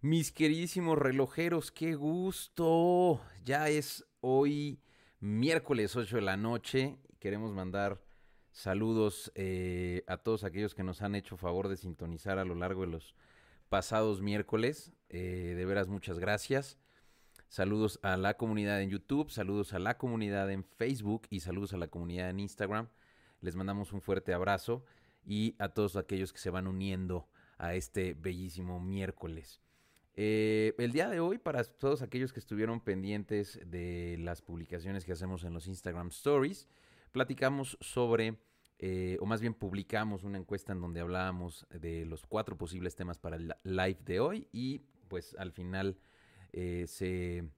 Mis queridísimos relojeros, qué gusto. Ya es hoy miércoles 8 de la noche. Queremos mandar saludos eh, a todos aquellos que nos han hecho favor de sintonizar a lo largo de los pasados miércoles. Eh, de veras, muchas gracias. Saludos a la comunidad en YouTube, saludos a la comunidad en Facebook y saludos a la comunidad en Instagram. Les mandamos un fuerte abrazo y a todos aquellos que se van uniendo a este bellísimo miércoles. Eh, el día de hoy, para todos aquellos que estuvieron pendientes de las publicaciones que hacemos en los Instagram Stories, platicamos sobre, eh, o más bien publicamos una encuesta en donde hablábamos de los cuatro posibles temas para el live de hoy y pues al final eh, se,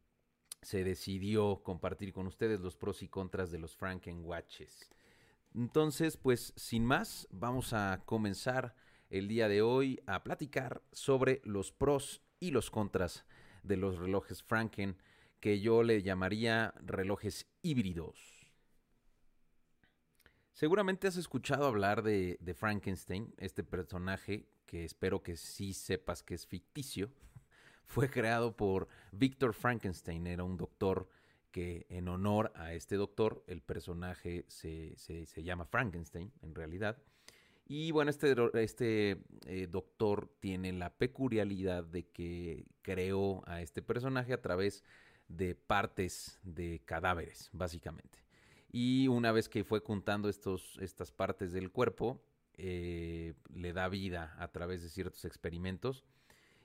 se, decidió compartir con ustedes los pros y contras de los Frankenwatches. Entonces, pues sin más, vamos a comenzar el día de hoy a platicar sobre los pros y los contras de los relojes Franken, que yo le llamaría relojes híbridos. Seguramente has escuchado hablar de, Frankenstein, este personaje que espero que sí sepas que es ficticio. Fue creado por Victor Frankenstein, era un doctor que en honor a este doctor, el personaje se, se llama Frankenstein en realidad. Y bueno, este, este eh, doctor tiene la peculiaridad de que creó a este personaje a través de partes de cadáveres, básicamente. Y una vez que fue juntando estos, estas partes del cuerpo, eh, le da vida a través de ciertos experimentos.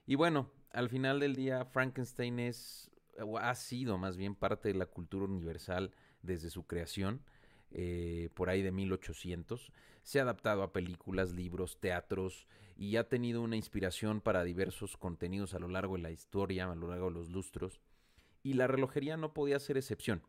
Y bueno, al final del día, Frankenstein es, ha sido más bien parte de la cultura universal desde su creación. Eh, por ahí de 1800. Se ha adaptado a películas, libros, teatros y ha tenido una inspiración para diversos contenidos a lo largo de la historia, a lo largo de los lustros. Y la relojería no podía ser excepción.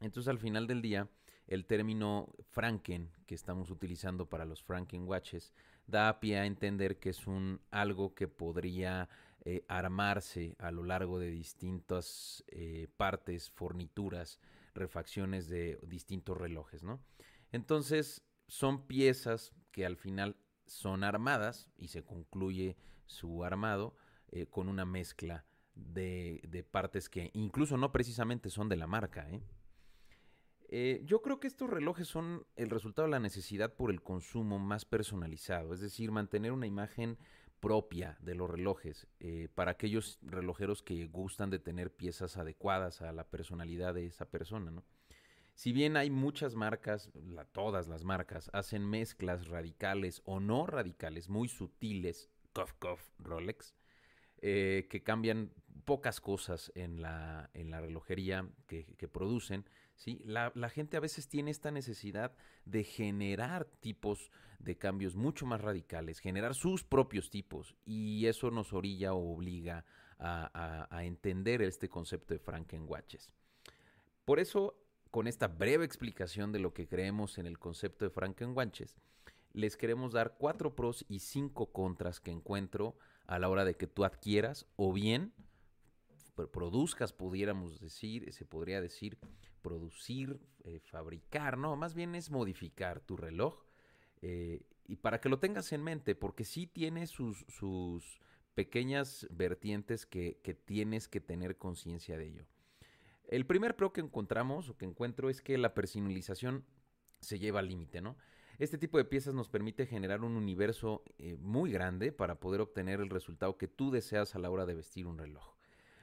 Entonces al final del día, el término Franken que estamos utilizando para los Franken watches da pie a entender que es un algo que podría eh, armarse a lo largo de distintas eh, partes, fornituras, refacciones de distintos relojes, ¿no? Entonces, son piezas que al final son armadas y se concluye su armado eh, con una mezcla de, de, partes que incluso no precisamente son de la marca. ¿eh? Eh, yo creo que estos relojes son el resultado de la necesidad por el consumo más personalizado, es decir, mantener una imagen propia de los relojes para aquellos relojeros que gustan de tener piezas adecuadas a la personalidad de esa persona. ¿no? Si bien hay muchas marcas, todas las marcas, hacen mezclas radicales o no radicales, muy sutiles, cough, Rolex, eh, que cambian pocas cosas en la, en la relojería que, producen, ¿sí? La, gente a veces tiene esta necesidad de generar tipos de cambios mucho más radicales, generar sus propios tipos, y eso nos orilla o obliga a, a, entender este concepto de Frankenwatches. Por eso con esta breve explicación de lo que creemos en el concepto de Frankenwanches, les queremos dar cuatro pros y cinco contras que encuentro a la hora de que tú adquieras o bien produzcas, pudiéramos decir, se podría decir producir, eh, fabricar, no, más bien es modificar tu reloj eh, y para que lo tengas en mente, porque sí tiene sus, sus pequeñas vertientes que, que tienes que tener conciencia de ello. El primer pro que encontramos o que encuentro es que la personalización se lleva al límite, ¿no? Este tipo de piezas nos permite generar un universo eh, muy grande para poder obtener el resultado que tú deseas a la hora de vestir un reloj.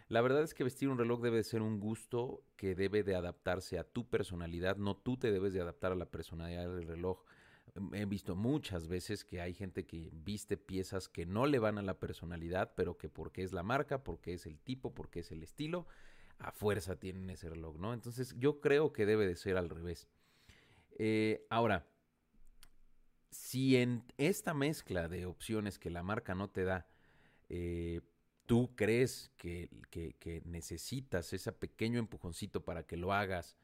La verdad es que vestir un reloj debe ser un gusto que debe de adaptarse a tu personalidad, no tú te debes de adaptar a la personalidad del reloj. He visto muchas veces que hay gente que viste piezas que no le van a la personalidad, pero que porque es la marca, porque es el tipo, porque es el estilo, a fuerza tienen ese reloj, ¿no? Entonces yo creo que debe de ser al revés. Eh, ahora, si en esta mezcla de opciones que la marca no te da, eh, tú crees que, necesitas ese pequeño empujoncito para que lo hagas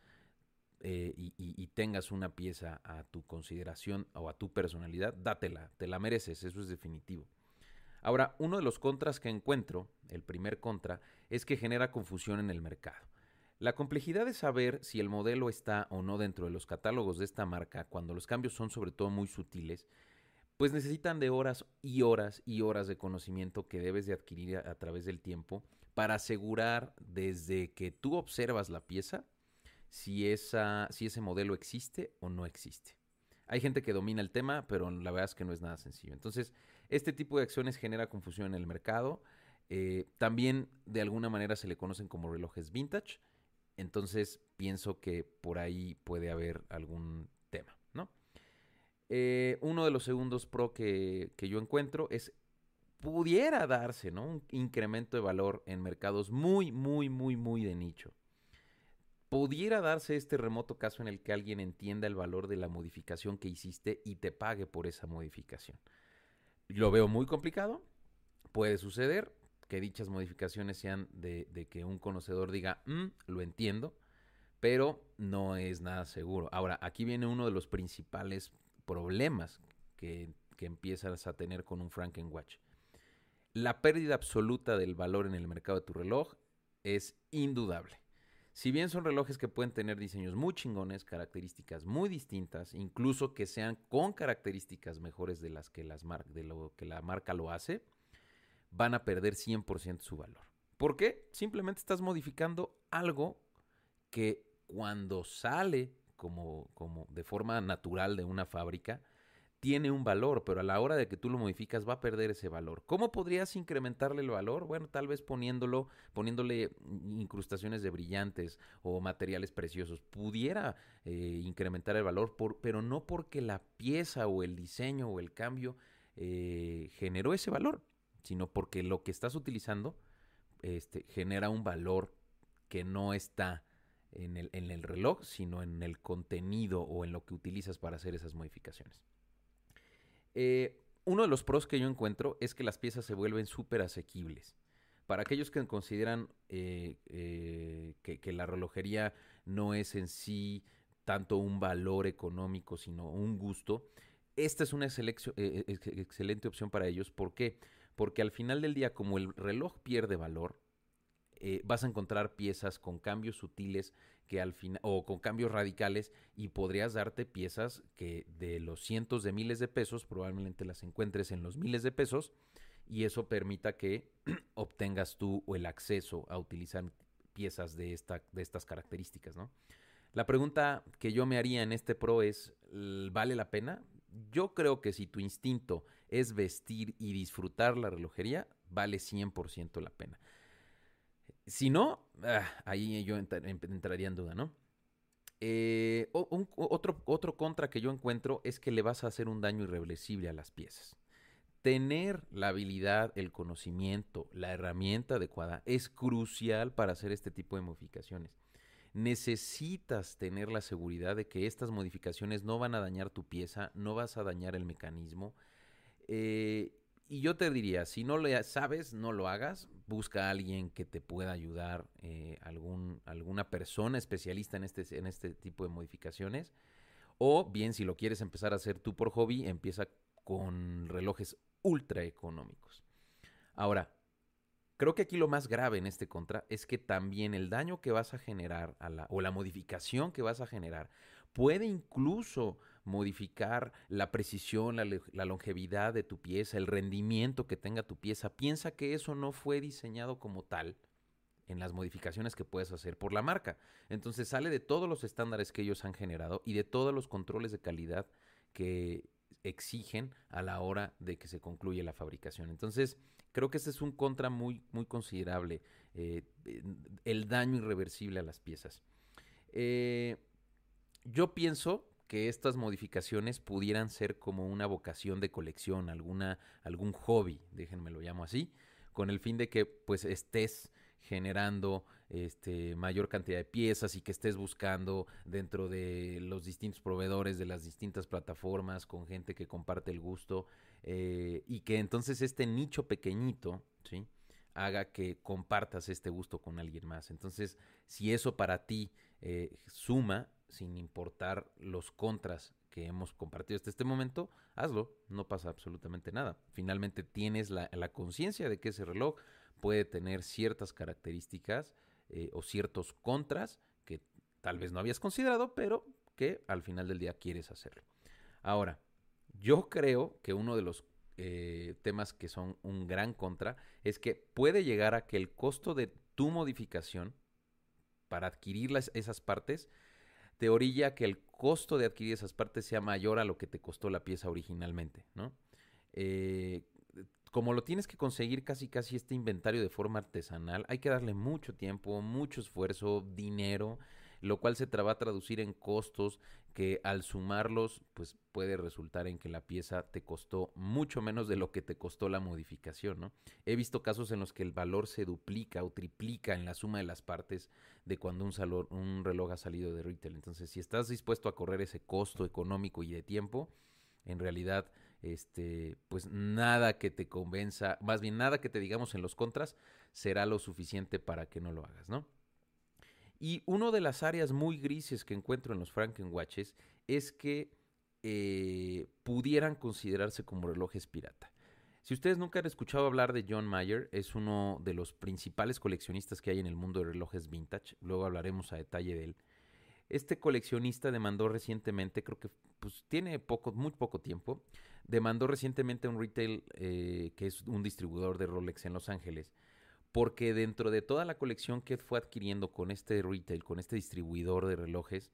eh, y, y, tengas una pieza a tu consideración o a tu personalidad, dátela, te la mereces, eso es definitivo. Ahora, uno de los contras que encuentro, el primer contra, es que genera confusión en el mercado. La complejidad de saber si el modelo está o no dentro de los catálogos de esta marca, cuando los cambios son sobre todo muy sutiles, pues necesitan de horas y horas y horas de conocimiento que debes de adquirir a, través del tiempo para asegurar desde que tú observas la pieza si, esa, si ese modelo existe o no existe. Hay gente que domina el tema, pero la verdad es que no es nada sencillo. Entonces, este tipo de acciones genera confusión en el mercado. Eh, también de alguna manera se le conocen como relojes vintage. Entonces, pienso que por ahí puede haber algún. Eh, uno de los segundos pro que, que yo encuentro es pudiera darse, ¿no? Un incremento de valor en mercados muy, muy, muy, muy de nicho pudiera darse este remoto caso en el que alguien entienda el valor de la modificación que hiciste y te pague por esa modificación. Lo veo muy complicado. Puede suceder que dichas modificaciones sean de, que un conocedor diga, mm, lo entiendo, pero no es nada seguro. Ahora, aquí viene uno de los principales problemas que, empiezas a tener con un Frankenwatch. La pérdida absoluta del valor en el mercado de tu reloj es indudable. Si bien son relojes que pueden tener diseños muy chingones, características muy distintas, incluso que sean con características mejores de las que que la marca lo hace, van a perder 100% su valor. ¿Por qué? Simplemente estás modificando algo que cuando sale como, como de forma natural de una fábrica, tiene un valor, pero a la hora de que tú lo modificas va a perder ese valor. ¿Cómo podrías incrementarle el valor? Bueno, tal vez poniéndolo, poniéndole incrustaciones de brillantes o materiales preciosos. Pudiera eh, incrementar el valor, pero no porque la pieza o el diseño o el cambio eh, generó ese valor, sino porque lo que estás utilizando este, genera un valor que no está en el, en el reloj, sino en el contenido o en lo que utilizas para hacer esas modificaciones. Eh, uno de los pros que yo encuentro es que las piezas se vuelven súper asequibles. Para aquellos que consideran eh, eh, que, la relojería no es en sí tanto un valor económico, sino un gusto, esta es una excelente opción para ellos. ¿Por qué? Porque al final del día, como el reloj pierde valor, vas a encontrar piezas con cambios sutiles que al final, o con cambios radicales, y podrías darte piezas que de los cientos de miles de pesos, probablemente las encuentres en los miles de pesos, y eso permita que obtengas tú el acceso a utilizar piezas de, esta, de estas características, ¿no? La pregunta que yo me haría en este pro es, ¿vale la pena? Yo creo que si tu instinto es vestir y disfrutar la relojería, vale 100% la pena. Si no, ah, ahí yo entraría en duda, ¿no? Eh, otro, otro contra que yo encuentro es que le vas a hacer un daño irreversible a las piezas. Tener la habilidad, el conocimiento, la herramienta adecuada es crucial para hacer este tipo de modificaciones. Necesitas tener la seguridad de que estas modificaciones no van a dañar tu pieza, no vas a dañar el mecanismo. Eh, y yo te diría, si no lo sabes, no lo hagas. Busca a alguien que te pueda ayudar, eh, algún, alguna persona especialista en este, en este tipo de modificaciones. O bien, si lo quieres empezar a hacer tú por hobby, empieza con relojes ultra económicos. Ahora, creo que aquí lo más grave en este contra es que también el daño que vas a generar a la, o la modificación que vas a generar puede incluso modificar la precisión, la, longevidad de tu pieza, el rendimiento que tenga tu pieza. Piensa que eso no fue diseñado como tal en las modificaciones que puedes hacer por la marca. Entonces sale de todos los estándares que ellos han generado y de todos los controles de calidad que exigen a la hora de que se concluye la fabricación. Entonces, creo que este es un contra muy, muy considerable, eh, el daño irreversible a las piezas. Eh, yo pienso que estas modificaciones pudieran ser como una vocación de colección, alguna, algún hobby, déjenme lo llamo así, con el fin de que pues estés generando este, mayor cantidad de piezas y que estés buscando dentro de los distintos proveedores de las distintas plataformas con gente que comparte el gusto eh, y que entonces este nicho pequeñito, ¿sí? haga que compartas este gusto con alguien más. Entonces, si eso para ti eh, suma, sin importar los contras que hemos compartido hasta este momento, hazlo, no pasa absolutamente nada. Finalmente tienes la, conciencia de que ese reloj puede tener ciertas características eh, o ciertos contras que tal vez no habías considerado, pero que al final del día quieres hacerlo. Ahora, Yo creo que uno de los eh, temas que son un gran contra es que puede llegar a que el costo de tu modificación para adquirir esas partes te orilla que el costo de adquirir esas partes sea mayor a lo que te costó la pieza originalmente, ¿no? Eh, como lo tienes que conseguir casi casi este inventario de forma artesanal, hay que darle mucho tiempo, mucho esfuerzo, dinero, lo cual se va a traducir en costos que al sumarlos pues puede resultar en que la pieza te costó mucho menos de lo que te costó la modificación, ¿no? He visto casos en los que el valor se duplica o triplica en la suma de las partes de cuando un, un reloj ha salido de retail. Entonces, si estás dispuesto a correr ese costo económico y de tiempo, en realidad este, pues nada que te convenza, más bien nada que te digamos en los contras será lo suficiente para que no lo hagas, ¿no? Y una de las áreas muy grises que encuentro en los Frankenwatches es que eh, pudieran considerarse como relojes pirata. Si ustedes nunca han escuchado hablar de John Mayer, es uno de los principales coleccionistas que hay en el mundo de relojes vintage. Luego hablaremos a detalle de él. Este coleccionista demandó recientemente, creo que pues, tiene poco, muy poco tiempo, demandó recientemente a un retail eh, que es un distribuidor de Rolex en Los Ángeles porque dentro de toda la colección que fue adquiriendo con este retail, con este distribuidor de relojes,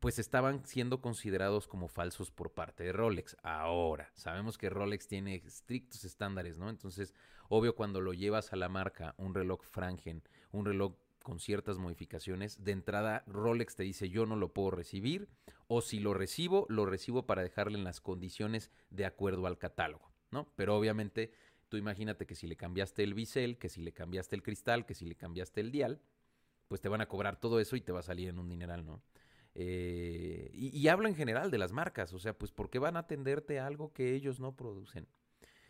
pues estaban siendo considerados como falsos por parte de Rolex. Ahora, sabemos que Rolex tiene estrictos estándares, ¿no? Entonces, obvio, cuando lo llevas a la marca, un reloj Franken, un reloj con ciertas modificaciones, de entrada Rolex te dice yo no lo puedo recibir, o si lo recibo, lo recibo para dejarle en las condiciones de acuerdo al catálogo, ¿no? Pero obviamente Tú imagínate que si le cambiaste el bisel, que si le cambiaste el cristal, que si le cambiaste el dial, pues te van a cobrar todo eso y te va a salir en un dineral, ¿no? Eh, y, hablo en general de las marcas, o sea, pues ¿por qué van a atenderte algo que ellos no producen?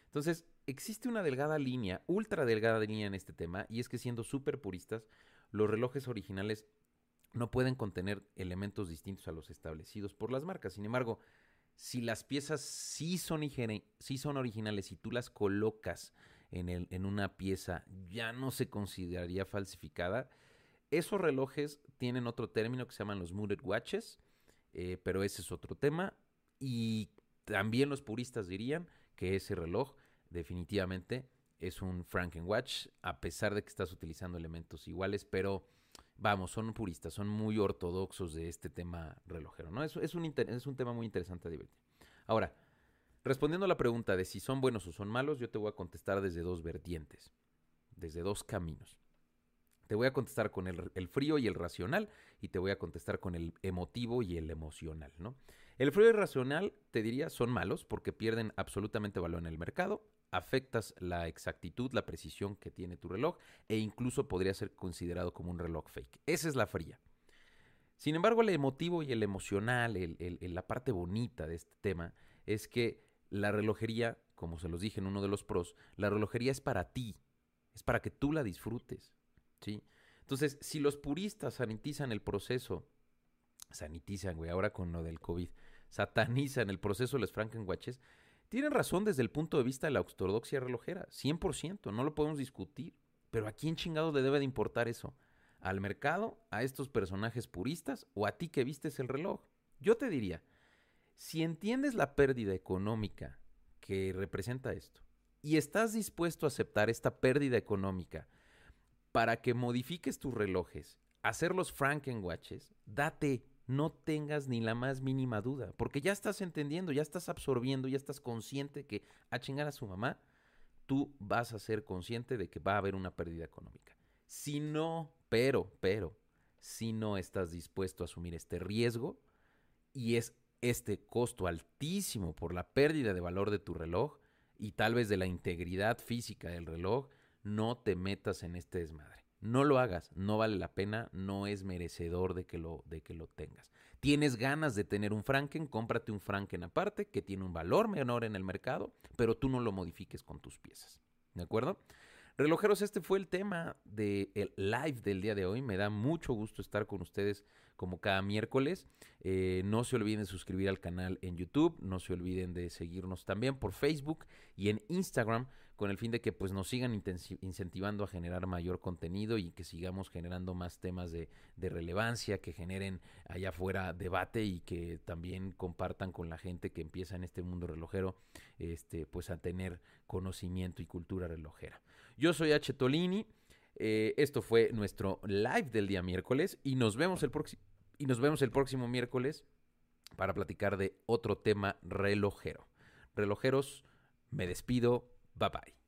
Entonces, existe una delgada línea, ultra delgada línea en este tema, y es que siendo súper puristas, los relojes originales no pueden contener elementos distintos a los establecidos por las marcas. Sin embargo, si las piezas sí son, sí son originales y tú las colocas en, el, en una pieza, ya no se consideraría falsificada. Esos relojes tienen otro término que se llaman los mooted watches, eh, pero ese es otro tema. Y también los puristas dirían que ese reloj definitivamente es un Frankenwatch, a pesar de que estás utilizando elementos iguales, pero vamos, son puristas, son muy ortodoxos de este tema relojero, ¿no? Es, un, es un tema muy interesante a divertir. Ahora, respondiendo a la pregunta de si son buenos o son malos, yo te voy a contestar desde dos vertientes, desde dos caminos. Te voy a contestar con el, el, frío y el racional y te voy a contestar con el emotivo y el emocional, ¿no? El frío y racional, te diría, son malos porque pierden absolutamente valor en el mercado afectas la exactitud, la precisión que tiene tu reloj e incluso podría ser considerado como un reloj fake. Esa es la fría. Sin embargo, el emotivo y el emocional, la parte bonita de este tema es que la relojería, como se los dije en uno de los pros, la relojería es para ti, es para que tú la disfrutes. ¿sí? Entonces, si los puristas sanitizan el proceso, sanitizan, güey, ahora con lo del COVID, satanizan el proceso de los Frankenwatches, tienen razón desde el punto de vista de la ortodoxia relojera, 100%, no lo podemos discutir. Pero ¿a quién chingado le debe de importar eso? ¿Al mercado? ¿A estos personajes puristas? ¿O a ti que vistes el reloj? Yo te diría, si entiendes la pérdida económica que representa esto y estás dispuesto a aceptar esta pérdida económica para que modifiques tus relojes, hacerlos Frankenwatches, date no tengas ni la más mínima duda, porque ya estás entendiendo, ya estás absorbiendo, ya estás consciente que a chingar a su mamá, tú vas a ser consciente de que va a haber una pérdida económica. Si no, pero, pero, si no estás dispuesto a asumir este riesgo y es este costo altísimo por la pérdida de valor de tu reloj y tal vez de la integridad física del reloj, no te metas en este desmadre. No lo hagas, no vale la pena, no es merecedor de que lo, de que lo tengas. Tienes ganas de tener un Franken, cómprate un Franken aparte que tiene un valor menor en el mercado, pero tú no lo modifiques con tus piezas. ¿De acuerdo? Relojeros, este fue el tema del live del día de hoy. Me da mucho gusto estar con ustedes como cada miércoles. Eh, no se olviden de suscribir al canal en YouTube. No se olviden de seguirnos también por Facebook y en Instagram con el fin de que pues nos sigan incentivando a generar mayor contenido y que sigamos generando más temas de, relevancia, que generen allá afuera debate y que también compartan con la gente que empieza en este mundo relojero, este, pues a tener conocimiento y cultura relojera. Yo soy H. Tolini. Eh, esto fue nuestro live del día miércoles y nos vemos el y nos vemos el próximo miércoles para platicar de otro tema relojero. Relojeros, me despido. Bye bye.